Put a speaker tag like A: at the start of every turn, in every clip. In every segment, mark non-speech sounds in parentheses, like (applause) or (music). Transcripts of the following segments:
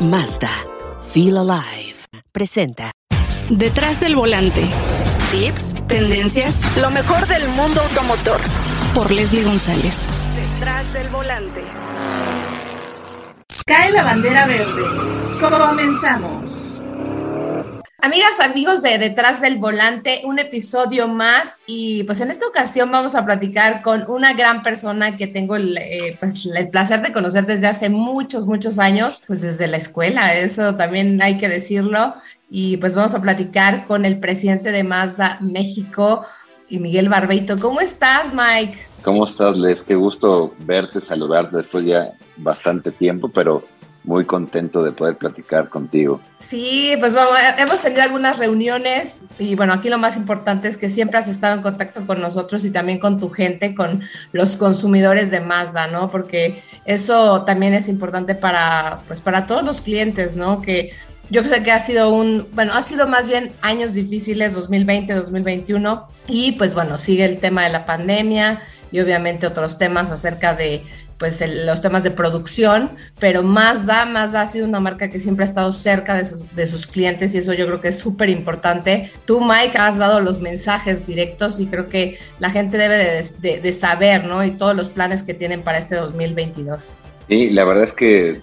A: Mazda. Feel Alive. Presenta.
B: Detrás del volante. Tips, tendencias, lo mejor del mundo automotor. Por Leslie González. Detrás del volante.
C: Cae la bandera verde. Comenzamos. Amigas, amigos de Detrás del Volante, un episodio más y pues en esta ocasión vamos a platicar con una gran persona que tengo el, eh, pues, el placer de conocer desde hace muchos, muchos años, pues desde la escuela, eso también hay que decirlo. Y pues vamos a platicar con el presidente de Mazda México y Miguel Barbeito. ¿Cómo estás, Mike?
D: ¿Cómo estás, Les? Qué gusto verte, saludarte después ya bastante tiempo, pero muy contento de poder platicar contigo.
C: Sí, pues bueno, hemos tenido algunas reuniones y bueno, aquí lo más importante es que siempre has estado en contacto con nosotros y también con tu gente, con los consumidores de Mazda, ¿no? Porque eso también es importante para, pues para todos los clientes, ¿no? Que yo sé que ha sido un, bueno, ha sido más bien años difíciles, 2020, 2021, y pues bueno, sigue el tema de la pandemia y obviamente otros temas acerca de pues los temas de producción, pero Mazda, Mazda ha sido una marca que siempre ha estado cerca de sus, de sus clientes y eso yo creo que es súper importante. Tú, Mike, has dado los mensajes directos y creo que la gente debe de, de, saber, ¿no? Y todos los planes que tienen para este 2022.
D: Sí, la verdad es que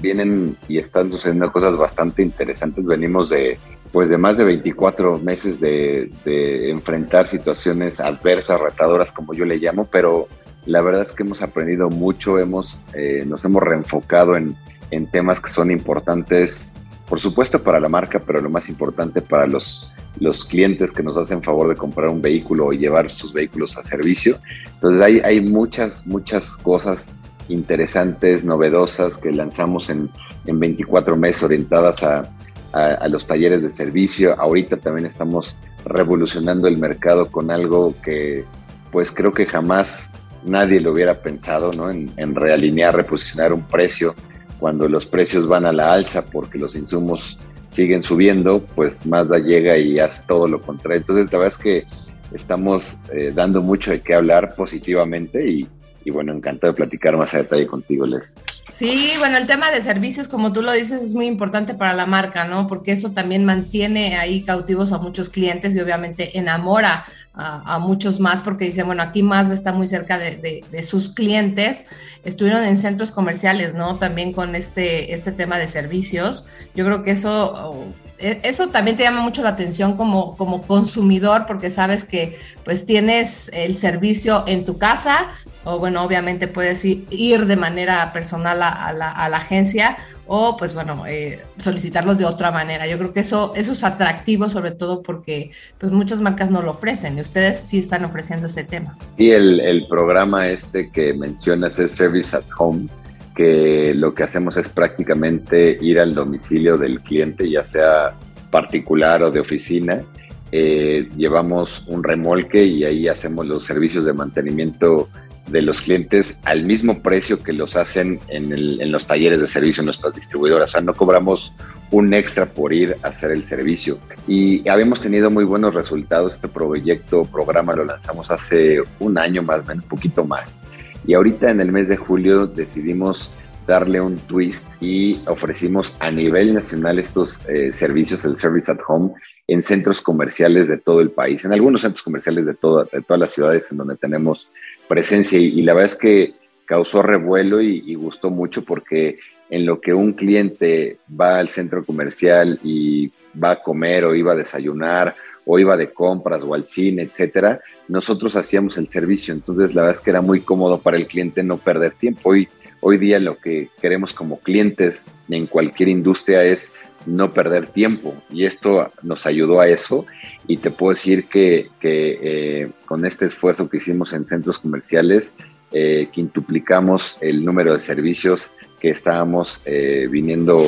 D: vienen y están sucediendo cosas bastante interesantes. Venimos de pues de más de 24 meses de, de enfrentar situaciones adversas, retadoras, como yo le llamo, pero la verdad es que hemos aprendido mucho, hemos, eh, nos hemos reenfocado en, en, temas que son importantes, por supuesto para la marca, pero lo más importante para los, los clientes que nos hacen favor de comprar un vehículo o llevar sus vehículos a servicio. Entonces hay, hay muchas, muchas cosas interesantes, novedosas que lanzamos en, en 24 meses orientadas a, a, a los talleres de servicio. Ahorita también estamos revolucionando el mercado con algo que pues creo que jamás nadie lo hubiera pensado, ¿no? En, en, realinear, reposicionar un precio cuando los precios van a la alza porque los insumos siguen subiendo, pues Mazda llega y hace todo lo contrario. Entonces, la verdad es que estamos eh, dando mucho de qué hablar positivamente y, bueno, encantado de platicar más a detalle contigo, Les.
C: Sí, bueno, el tema de servicios, como tú lo dices, es muy importante para la marca, ¿no? Porque eso también mantiene ahí cautivos a muchos clientes y obviamente enamora a, muchos más porque dicen, bueno, aquí más está muy cerca de, sus clientes. Estuvieron en centros comerciales, ¿no? También con este, este tema de servicios. Yo creo que eso e, eso también te llama mucho la atención como, como consumidor porque sabes que pues tienes el servicio en tu casa o bueno, obviamente puedes ir de manera personal a la, agencia o pues bueno, eh, solicitarlo de otra manera. Yo creo que eso, eso es atractivo sobre todo porque pues muchas marcas no lo ofrecen y ustedes sí están ofreciendo ese tema.
D: Sí, el, el programa este que mencionas es Service at Home que lo que hacemos es prácticamente ir al domicilio del cliente, ya sea particular o de oficina. Eh, llevamos un remolque y ahí hacemos los servicios de mantenimiento de los clientes al mismo precio que los hacen en, los talleres de servicio en nuestras distribuidoras. O sea, no cobramos un extra por ir a hacer el servicio. Y habíamos tenido muy buenos resultados. Este proyecto, programa lo lanzamos hace un año más o menos, un poquito más. Y ahorita en el mes de julio decidimos darle un twist y ofrecimos a nivel nacional estos eh, servicios, el Service at Home, en centros comerciales de todo el país, en algunos centros comerciales de, toda, de todas las ciudades en donde tenemos presencia. Y, la verdad es que causó revuelo y, y, gustó mucho porque en lo que un cliente va al centro comercial y va a comer o iba a desayunar o iba de compras o al cine, etcétera, nosotros hacíamos el servicio. Entonces, la verdad es que era muy cómodo para el cliente no perder tiempo. Hoy, hoy día lo que queremos como clientes en cualquier industria es no perder tiempo y esto nos ayudó a eso y te puedo decir que, que eh, con este esfuerzo que hicimos en centros comerciales eh, quintuplicamos el número de servicios que estábamos eh, viniendo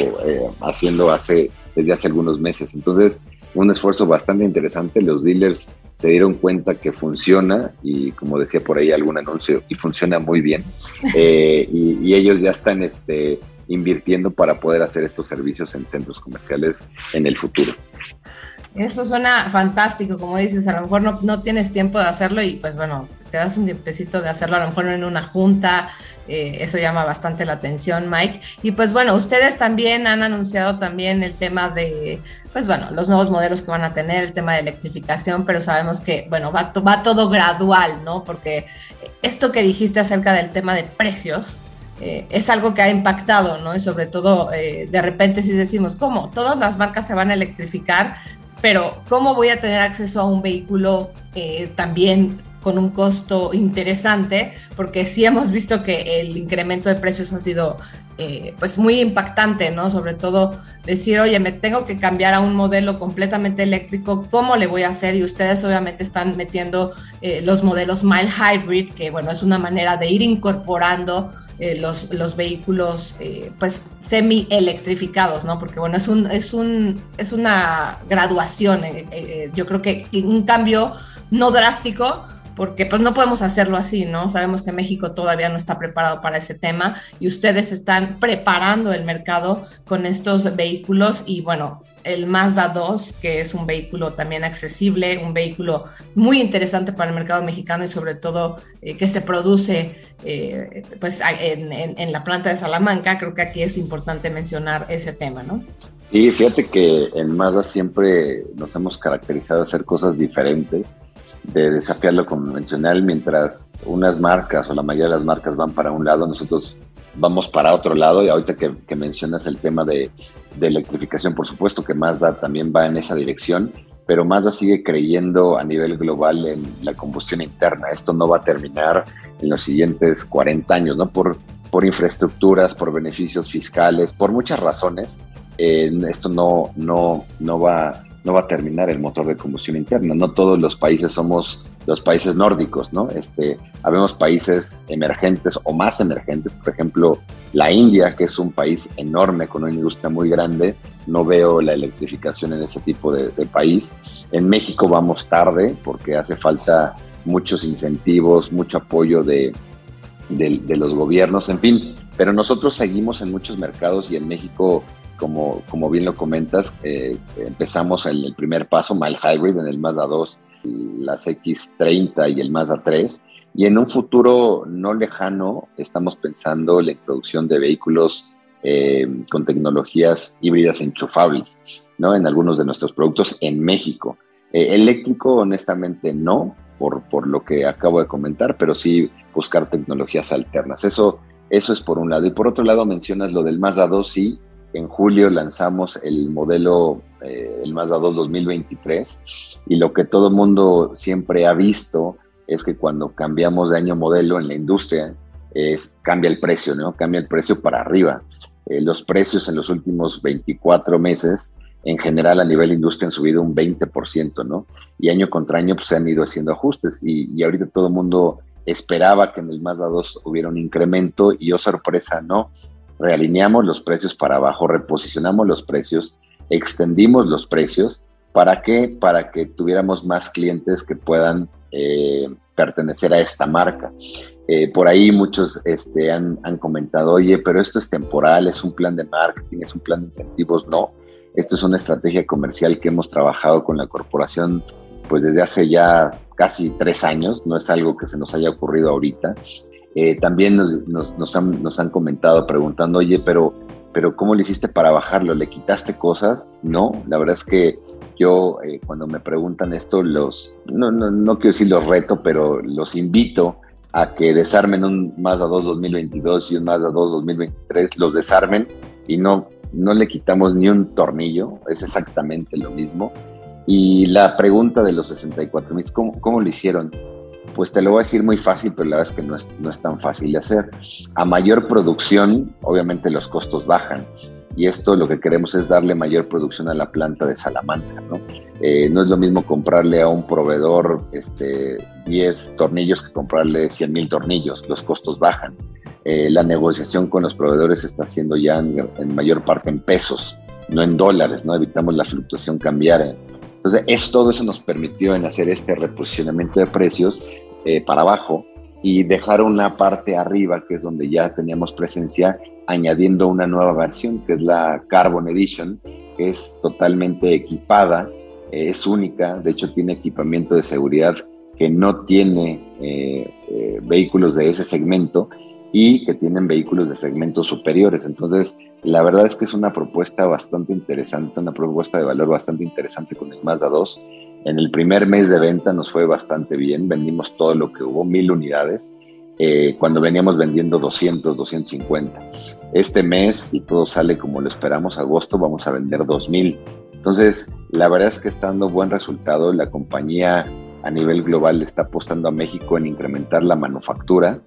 D: haciendo hace desde hace algunos meses entonces un esfuerzo bastante interesante. Los dealers se dieron cuenta que funciona y como decía por ahí algún anuncio, y funciona muy bien. (laughs) Y, y, ellos ya están este, invirtiendo para poder hacer estos servicios en centros comerciales en el futuro.
C: Eso suena fantástico, como dices, a lo mejor no, no, tienes tiempo de hacerlo y pues bueno, te das un tiempecito de hacerlo, a lo mejor en una junta, eh, eso llama bastante la atención, Mike. Y pues bueno, ustedes también han anunciado también el tema de, pues bueno, los nuevos modelos que van a tener, el tema de electrificación, pero sabemos que, bueno, va, va todo gradual, ¿no? Porque esto que dijiste acerca del tema de precios, eh, es algo que ha impactado, ¿no? Y sobre todo, eh, de repente si decimos, ¿cómo? Todas las marcas se van a electrificar, pero ¿cómo voy a tener acceso a un vehículo eh, también con un costo interesante? Porque sí hemos visto que el incremento de precios ha sido pues muy impactante, ¿no? Sobre todo decir, oye, me tengo que cambiar a un modelo completamente eléctrico, ¿cómo le voy a hacer? Y ustedes obviamente están metiendo los modelos mild hybrid, que bueno, es una manera de ir incorporando eh, los, los, vehículos eh, pues semi electrificados, ¿no? Porque bueno, es un, es un, es una graduación, eh, yo creo que un cambio no drástico, porque pues no podemos hacerlo así, ¿no? Sabemos que México todavía no está preparado para ese tema y ustedes están preparando el mercado con estos vehículos y bueno, el Mazda 2, que es un vehículo también accesible, un vehículo muy interesante para el mercado mexicano y sobre todo eh, que se produce eh, pues en, en, la planta de Salamanca. Creo que aquí es importante mencionar ese tema, ¿no?
D: Sí, fíjate que en Mazda siempre nos hemos caracterizado a hacer cosas diferentes, de desafiar lo convencional, mientras unas marcas o la mayoría de las marcas van para un lado, nosotros vamos para otro lado y ahorita que, mencionas el tema de, electrificación, por supuesto que Mazda también va en esa dirección, pero Mazda sigue creyendo a nivel global en la combustión interna. Esto no va a terminar en los siguientes 40 años, ¿no? Por, por infraestructuras, por beneficios fiscales, por muchas razones. Eh, esto no, no, no va no va a terminar el motor de combustión interna. No todos los países somos los países nórdicos, ¿no? Este, habemos países emergentes o más emergentes, por ejemplo, la India, que es un país enorme con una industria muy grande, no veo la electrificación en ese tipo de, país. En México vamos tarde porque hace falta muchos incentivos, mucho apoyo de, de los gobiernos, en fin, pero nosotros seguimos en muchos mercados y en México como, como bien lo comentas, eh, empezamos en el primer paso, Mild Hybrid, en el Mazda 2, las X30 y el Mazda 3. Y en un futuro no lejano estamos pensando la introducción de vehículos eh, con tecnologías híbridas enchufables, ¿no? En algunos de nuestros productos en México. Eh, eléctrico, honestamente, no, por, por lo que acabo de comentar, pero sí buscar tecnologías alternas. Eso, eso es por un lado. Y por otro lado, mencionas lo del Mazda 2, sí, en julio lanzamos el modelo, eh, el Mazda 2 2023, y lo que todo mundo siempre ha visto es que cuando cambiamos de año modelo en la industria, es, cambia el precio, ¿no? Cambia el precio para arriba. Eh, los precios en los últimos 24 meses, en general a nivel industria, han subido un 20%, ¿no? Y año contra año pues, se han ido haciendo ajustes y, y ahorita todo el mundo esperaba que en el Mazda 2 hubiera un incremento y, oh sorpresa, no realineamos los precios para abajo, reposicionamos los precios, extendimos los precios. ¿Para qué? Para que tuviéramos más clientes que puedan eh, pertenecer a esta marca. Eh, por ahí muchos este, han, han, comentado, oye, pero esto es temporal, es un plan de marketing, es un plan de incentivos. No, esto es una estrategia comercial que hemos trabajado con la corporación pues desde hace ya casi tres años, no es algo que se nos haya ocurrido ahorita. Eh, también nos, han, comentado preguntando, oye, pero, pero ¿cómo le hiciste para bajarlo? ¿Le quitaste cosas? No, la verdad es que yo eh, cuando me preguntan esto, los, no, no, no quiero decir los reto, pero los invito a que desarmen un Mazda 2 2022 y un Mazda 2 2023, los desarmen y no, no le quitamos ni un tornillo, es exactamente lo mismo. Y la pregunta de los 64 mil, ¿cómo, ¿cómo lo hicieron? Pues te lo voy a decir muy fácil, pero la verdad es que no es, no es tan fácil de hacer. A mayor producción, obviamente los costos bajan. Y esto lo que queremos es darle mayor producción a la planta de Salamanca. No, eh, no es lo mismo comprarle a un proveedor este, 10 tornillos que comprarle 100 mil tornillos. Los costos bajan. Eh, la negociación con los proveedores está haciendo ya en, mayor parte en pesos, no en dólares. ¿no? Evitamos la fluctuación cambiaria entonces, es, todo eso nos permitió en hacer este reposicionamiento de precios eh, para abajo y dejar una parte arriba, que es donde ya teníamos presencia, añadiendo una nueva versión, que es la Carbon Edition, que es totalmente equipada eh, es única, de hecho tiene equipamiento de seguridad que no tiene vehículos de ese segmento y que tienen vehículos de segmentos superiores. Entonces, la verdad es que es una propuesta bastante interesante, una propuesta de valor bastante interesante con el Mazda 2. En el primer mes de venta nos fue bastante bien, vendimos todo lo que hubo, mil unidades, eh, cuando veníamos vendiendo 200, 250. Este mes, si todo sale como lo esperamos, agosto, vamos a vender 2000. Entonces, la verdad es que está dando buen resultado. La compañía a nivel global está apostando a México en incrementar la manufactura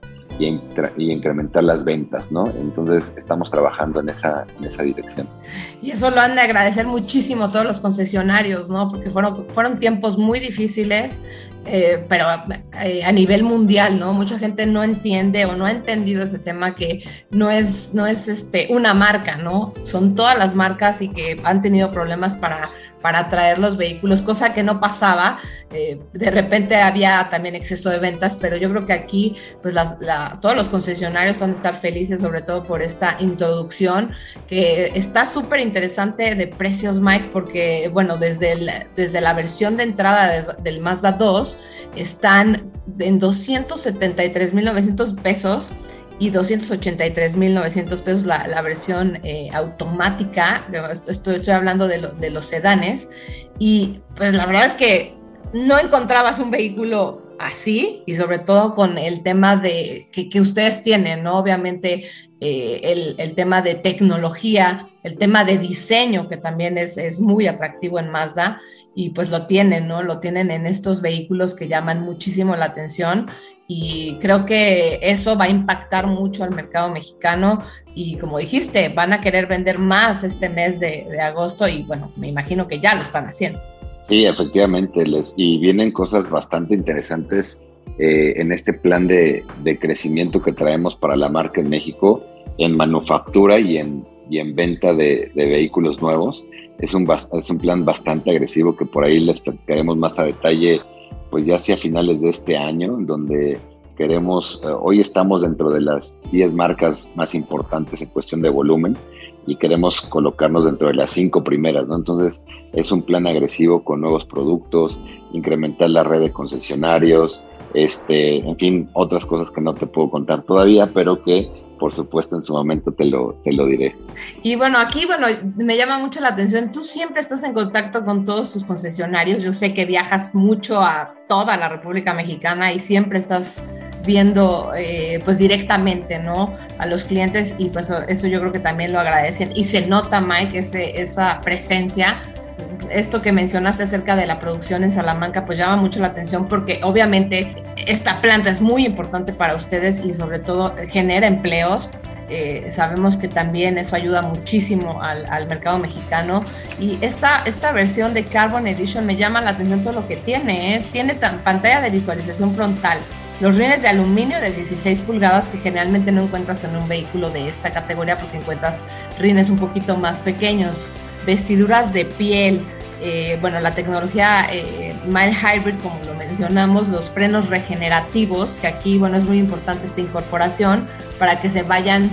D: y, incrementar las ventas, ¿no? Entonces estamos trabajando en esa, en esa dirección.
C: Y eso lo han de agradecer muchísimo todos los concesionarios, ¿no? Porque fueron, fueron tiempos muy difíciles, eh, pero eh, a nivel mundial, ¿no? Mucha gente no entiende o no ha entendido ese tema que no es, no es este, una marca, ¿no? Son todas las marcas y que han tenido problemas para, para traer los vehículos, cosa que no pasaba. Eh, de repente había también exceso de ventas, pero yo creo que aquí, pues las, todos los concesionarios van a estar felices, sobre todo por esta introducción, que está súper interesante de precios, Mike, porque, bueno, desde, desde la versión de entrada del Mazda 2, están en 273.900 pesos y 283.900 pesos la, versión eh, automática. Estoy, estoy hablando de, los sedanes. Y pues la verdad es que no encontrabas un vehículo así y sobre todo con el tema de que, ustedes tienen, ¿no? Obviamente eh, el, el, tema de tecnología, el tema de diseño, que también es, es muy atractivo en Mazda y pues lo tienen, ¿no? Lo tienen en estos vehículos que llaman muchísimo la atención y creo que eso va a impactar mucho al mercado mexicano y como dijiste, van a querer vender más este mes de agosto y bueno, me imagino que ya lo están haciendo.
D: Sí, efectivamente, les, y vienen cosas bastante interesantes eh, en este plan de, crecimiento que traemos para la marca en México, en manufactura y en, y en venta de, de vehículos nuevos. Es un, es un plan bastante agresivo que por ahí les platicaremos más a detalle, pues ya hacia finales de este año, donde queremos, eh, hoy estamos dentro de las 10 marcas más importantes en cuestión de volumen y queremos colocarnos dentro de las cinco primeras, ¿no? Entonces es un plan agresivo con nuevos productos, incrementar la red de concesionarios, este, en fin, otras cosas que no te puedo contar todavía, pero que por supuesto en su momento te lo, te lo diré.
C: Y bueno, aquí, bueno, me llama mucho la atención, tú siempre estás en contacto con todos tus concesionarios, yo sé que viajas mucho a toda la República Mexicana y siempre estás viendo eh, pues directamente, ¿no? A los clientes y pues eso yo creo que también lo agradecen y se nota, Mike, ese, esa presencia esto que mencionaste acerca de la producción en Salamanca, pues llama mucho la atención porque obviamente esta planta es muy importante para ustedes y sobre todo genera empleos. Eh, sabemos que también eso ayuda muchísimo al, al, mercado mexicano. Y esta, esta versión de Carbon Edition me llama la atención todo lo que tiene. ¿eh? Tiene pantalla de visualización frontal, los rines de aluminio de 16 pulgadas que generalmente no encuentras en un vehículo de esta categoría porque encuentras rines un poquito más pequeños, vestiduras de piel, eh, bueno, la tecnología eh, Mild Hybrid, como lo mencionamos, los frenos regenerativos, que aquí, bueno, es muy importante esta incorporación para que se vayan,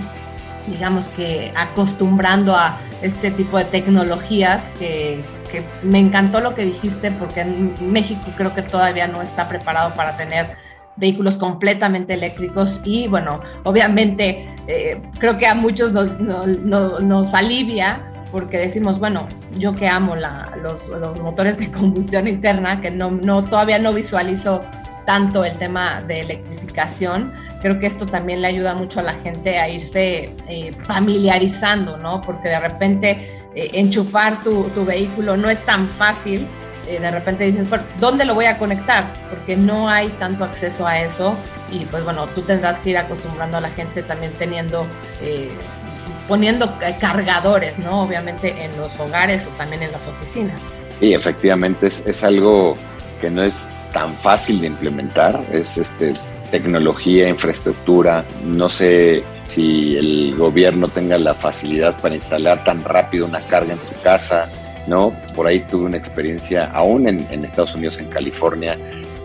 C: digamos que, acostumbrando a este tipo de tecnologías que, que me encantó lo que dijiste, porque en México creo que todavía no está preparado para tener vehículos completamente eléctricos y bueno, obviamente eh, creo que a muchos nos, no, no, nos alivia porque decimos, bueno, yo que amo la, los, los, motores de combustión interna, que no, no, todavía no visualizo tanto el tema de electrificación, creo que esto también le ayuda mucho a la gente a irse eh, familiarizando, ¿no? Porque de repente eh, enchufar tu, tu, vehículo no es tan fácil. Eh, de repente dices, ¿dónde lo voy a conectar? Porque no hay tanto acceso a eso y pues bueno, tú tendrás que ir acostumbrando a la gente también teniendo eh, poniendo cargadores, ¿no? Obviamente en los hogares o también en las oficinas.
D: Sí, efectivamente es, es algo que no es tan fácil de implementar, es este, tecnología, infraestructura, no sé si el gobierno tenga la facilidad para instalar tan rápido una carga en tu casa, ¿no? Por ahí tuve una experiencia, aún en, Estados Unidos, en California,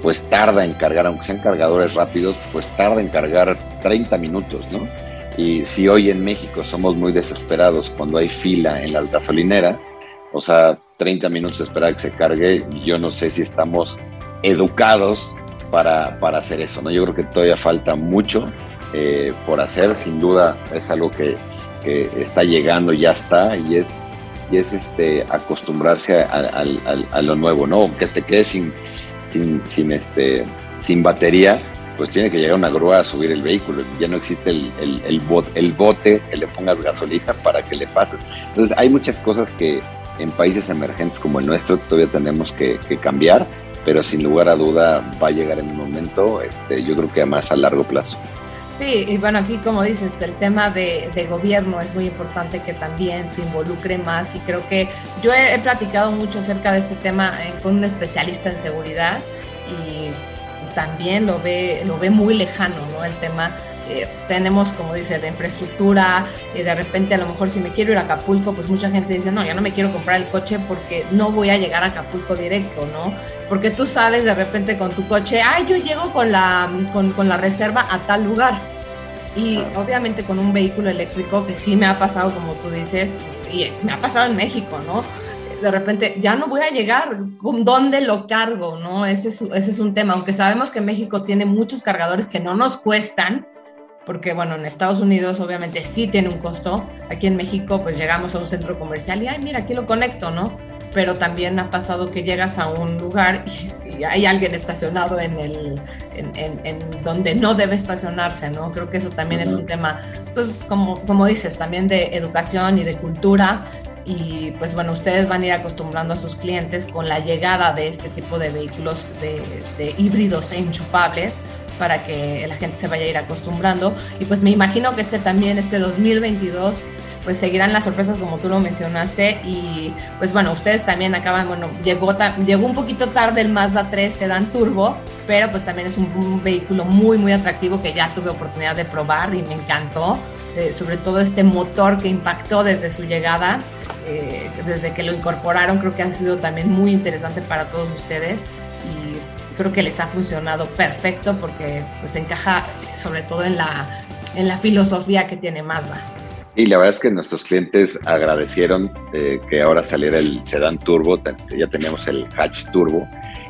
D: pues tarda en cargar, aunque sean cargadores rápidos, pues tarda en cargar 30 minutos, ¿no? Y si hoy en México somos muy desesperados cuando hay fila en las gasolineras, o sea, 30 minutos esperar que se cargue. Yo no sé si estamos educados para, para hacer eso, ¿no? Yo creo que todavía falta mucho eh, por hacer, sin duda es algo que, que, está llegando, ya está, y es, y es este, acostumbrarse a, a, lo nuevo, ¿no? Que te quedes sin, sin, sin, este, sin batería, pues tiene que llegar una grúa a subir el vehículo. Ya no existe el, el, el, el bote que le pongas gasolina para que le pases. Entonces hay muchas cosas que en países emergentes como el nuestro todavía tenemos que, que cambiar, pero sin lugar a duda va a llegar en un momento, este, yo creo que más a largo plazo.
C: Sí, y bueno, aquí como dices, el tema de, de, gobierno es muy importante que también se involucre más y creo que yo he, platicado mucho acerca de este tema eh, con un especialista en seguridad y también lo ve, lo ve muy lejano, ¿no? El tema eh, tenemos, como dice, de infraestructura, y de repente a lo mejor si me quiero ir a Acapulco, pues mucha gente dice, no, ya no me quiero comprar el coche porque no voy a llegar a Acapulco directo, ¿no? Porque tú sales de repente con tu coche, ay, yo llego con la, con, con la reserva a tal lugar. Y obviamente con un vehículo eléctrico, que sí me ha pasado, como tú dices, y me ha pasado en México, ¿no? de repente ya no voy a llegar, ¿con dónde lo cargo? ¿no? Ese es, ese es un tema, aunque sabemos que México tiene muchos cargadores que no nos cuestan, porque bueno, en Estados Unidos obviamente sí tiene un costo, aquí en México pues llegamos a un centro comercial y, ay, mira, aquí lo conecto, ¿no? Pero también ha pasado que llegas a un lugar y, hay alguien estacionado en el, en, en, en, donde no debe estacionarse, ¿no? Creo que eso también es un tema, pues como, como dices, también de educación y de cultura, y pues bueno, ustedes van a ir acostumbrando a sus clientes con la llegada de este tipo de vehículos de, de, híbridos e enchufables para que la gente se vaya a ir acostumbrando. Y pues me imagino que este también, este 2022, pues seguirán las sorpresas como tú lo mencionaste. Y pues bueno, ustedes también acaban, bueno, llegó, llegó un poquito tarde el Mazda 3 Sedan Turbo, pero pues también es un, vehículo muy, muy atractivo que ya tuve oportunidad de probar y me encantó. Eh, sobre todo este motor que impactó desde su llegada, eh, desde que lo incorporaron, creo que ha sido también muy interesante para todos ustedes creo que les ha funcionado perfecto porque pues encaja sobre todo en la, en la filosofía que tiene Mazda.
D: Y la verdad es que nuestros clientes agradecieron eh, que ahora saliera el sedán turbo, ya teníamos el hatch turbo,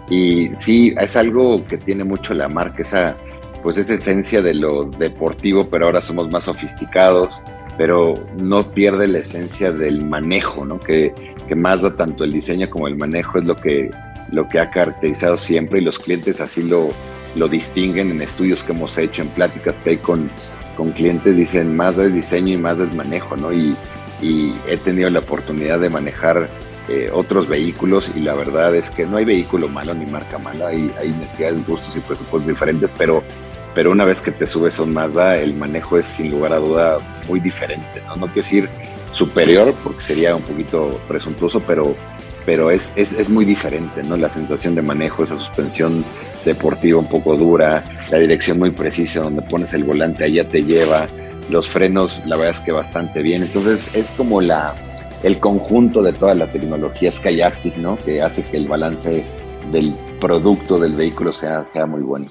D: y sí, es algo que tiene mucho la marca, esa, pues esa esencia de lo deportivo, pero ahora somos más sofisticados, pero no pierde la esencia del manejo, ¿no? Que, que Mazda, tanto el diseño como el manejo, es lo que lo que ha caracterizado siempre y los clientes así lo, lo distinguen en estudios que hemos hecho, en pláticas que hay con, con clientes, dicen más es diseño y más es manejo, ¿no? Y, he tenido la oportunidad de manejar eh, otros vehículos y la verdad es que no hay vehículo malo ni marca mala, hay, hay necesidades, gustos y presupuestos diferentes, pero, pero una vez que te subes a un Mazda, el manejo es sin lugar a duda muy diferente, ¿no? No quiero decir superior porque sería un poquito presuntuoso, pero pero es, es, es, muy diferente, ¿no? La sensación de manejo, esa suspensión deportiva un poco dura, la dirección muy precisa, donde pones el volante, allá te lleva, los frenos, la verdad es que bastante bien. Entonces es como la, el conjunto de toda la tecnología Skyactiv, ¿no? Que hace que el balance del producto del vehículo sea, sea muy bueno.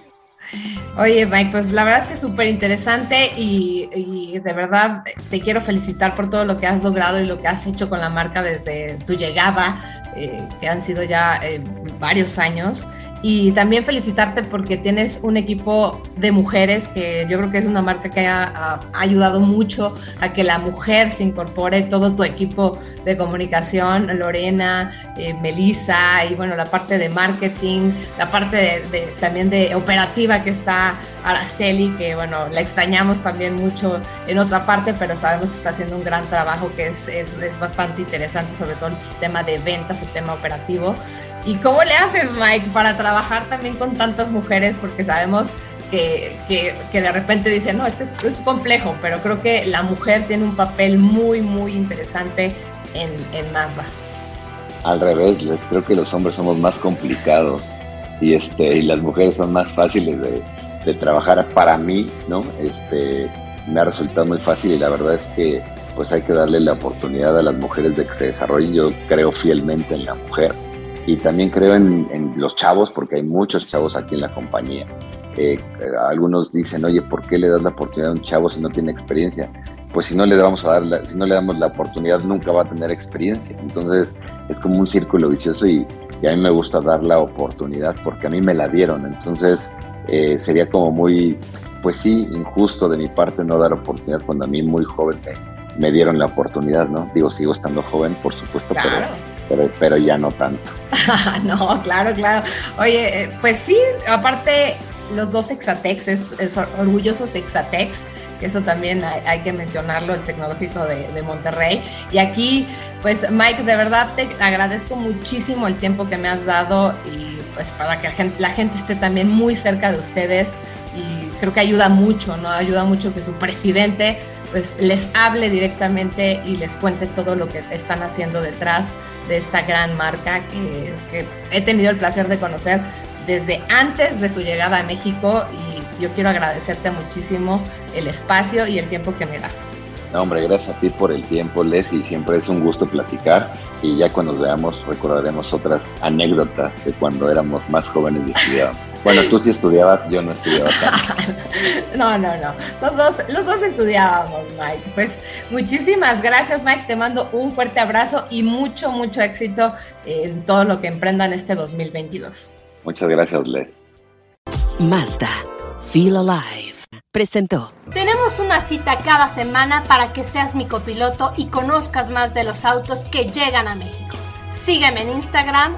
C: Oye, Mike, pues la verdad es que es súper interesante y, de verdad te quiero felicitar por todo lo que has logrado y lo que has hecho con la marca desde tu llegada, eh, que han sido ya eh, varios años y también felicitarte porque tienes un equipo de mujeres que yo creo que es una marca que ha, ha, ayudado mucho a que la mujer se incorpore, todo tu equipo de comunicación, Lorena, eh, Melissa y bueno, la parte de marketing, la parte de, de, también de operativa que está Araceli, que bueno, la extrañamos también mucho en otra parte, pero sabemos que está haciendo un gran trabajo que es, es, es bastante interesante, sobre todo el tema de ventas, el tema operativo. ¿Y cómo le haces, Mike, para trabajar también con tantas mujeres? Porque sabemos que, que, de repente dicen, no, es que es, es, complejo, pero creo que la mujer tiene un papel muy, muy interesante en, en Mazda.
D: Al revés, les creo que los hombres somos más complicados y, este, y las mujeres son más fáciles de, de trabajar para mí, ¿no? Este, me ha resultado muy fácil y la verdad es que pues hay que darle la oportunidad a las mujeres de que se desarrollen. Yo creo fielmente en la mujer y también creo en, los chavos, porque hay muchos chavos aquí en la compañía. Eh, algunos dicen, oye, ¿por qué le das la oportunidad a un chavo si no tiene experiencia? pues si no le vamos a dar, si no le damos la oportunidad, nunca va a tener experiencia. Entonces es como un círculo vicioso y, a mí me gusta dar la oportunidad porque a mí me la dieron. Entonces eh, sería como muy, pues sí, injusto de mi parte no dar oportunidad cuando a mí muy joven me, dieron la oportunidad, ¿no? Digo, sigo estando joven, por supuesto, pero, pero, ya no tanto. (laughs)
C: no, claro, claro. Oye, eh, pues sí, aparte los dos Exatex, es, orgullosos Exatex, que eso también hay, que mencionarlo, el tecnológico de, Monterrey. Y aquí, pues Mike, de verdad te agradezco muchísimo el tiempo que me has dado y pues para que la gente, la gente esté también muy cerca de ustedes y creo que ayuda mucho, ¿no? Ayuda mucho que su presidente pues les hable directamente y les cuente todo lo que están haciendo detrás de esta gran marca que, he tenido el placer de conocer desde antes de su llegada a México y yo quiero agradecerte muchísimo el espacio y el tiempo que me das.
D: No, hombre, gracias a ti por el tiempo, Les, y siempre es un gusto platicar. Y ya cuando nos veamos recordaremos otras anécdotas de cuando éramos más jóvenes y estudiábamos. Bueno, tú sí estudiabas, yo no estudiaba tanto. (laughs)
C: no, no, no. Los dos, los dos estudiábamos, Mike. Pues muchísimas gracias, Mike. Te mando un fuerte abrazo y mucho, mucho éxito en todo lo que emprendan este 2022.
D: Muchas gracias, Les.
A: Mazda, Feel Alive, presentó.
B: Tenemos una cita cada semana para que seas mi copiloto y conozcas más de los autos que llegan a México. Sígueme en Instagram,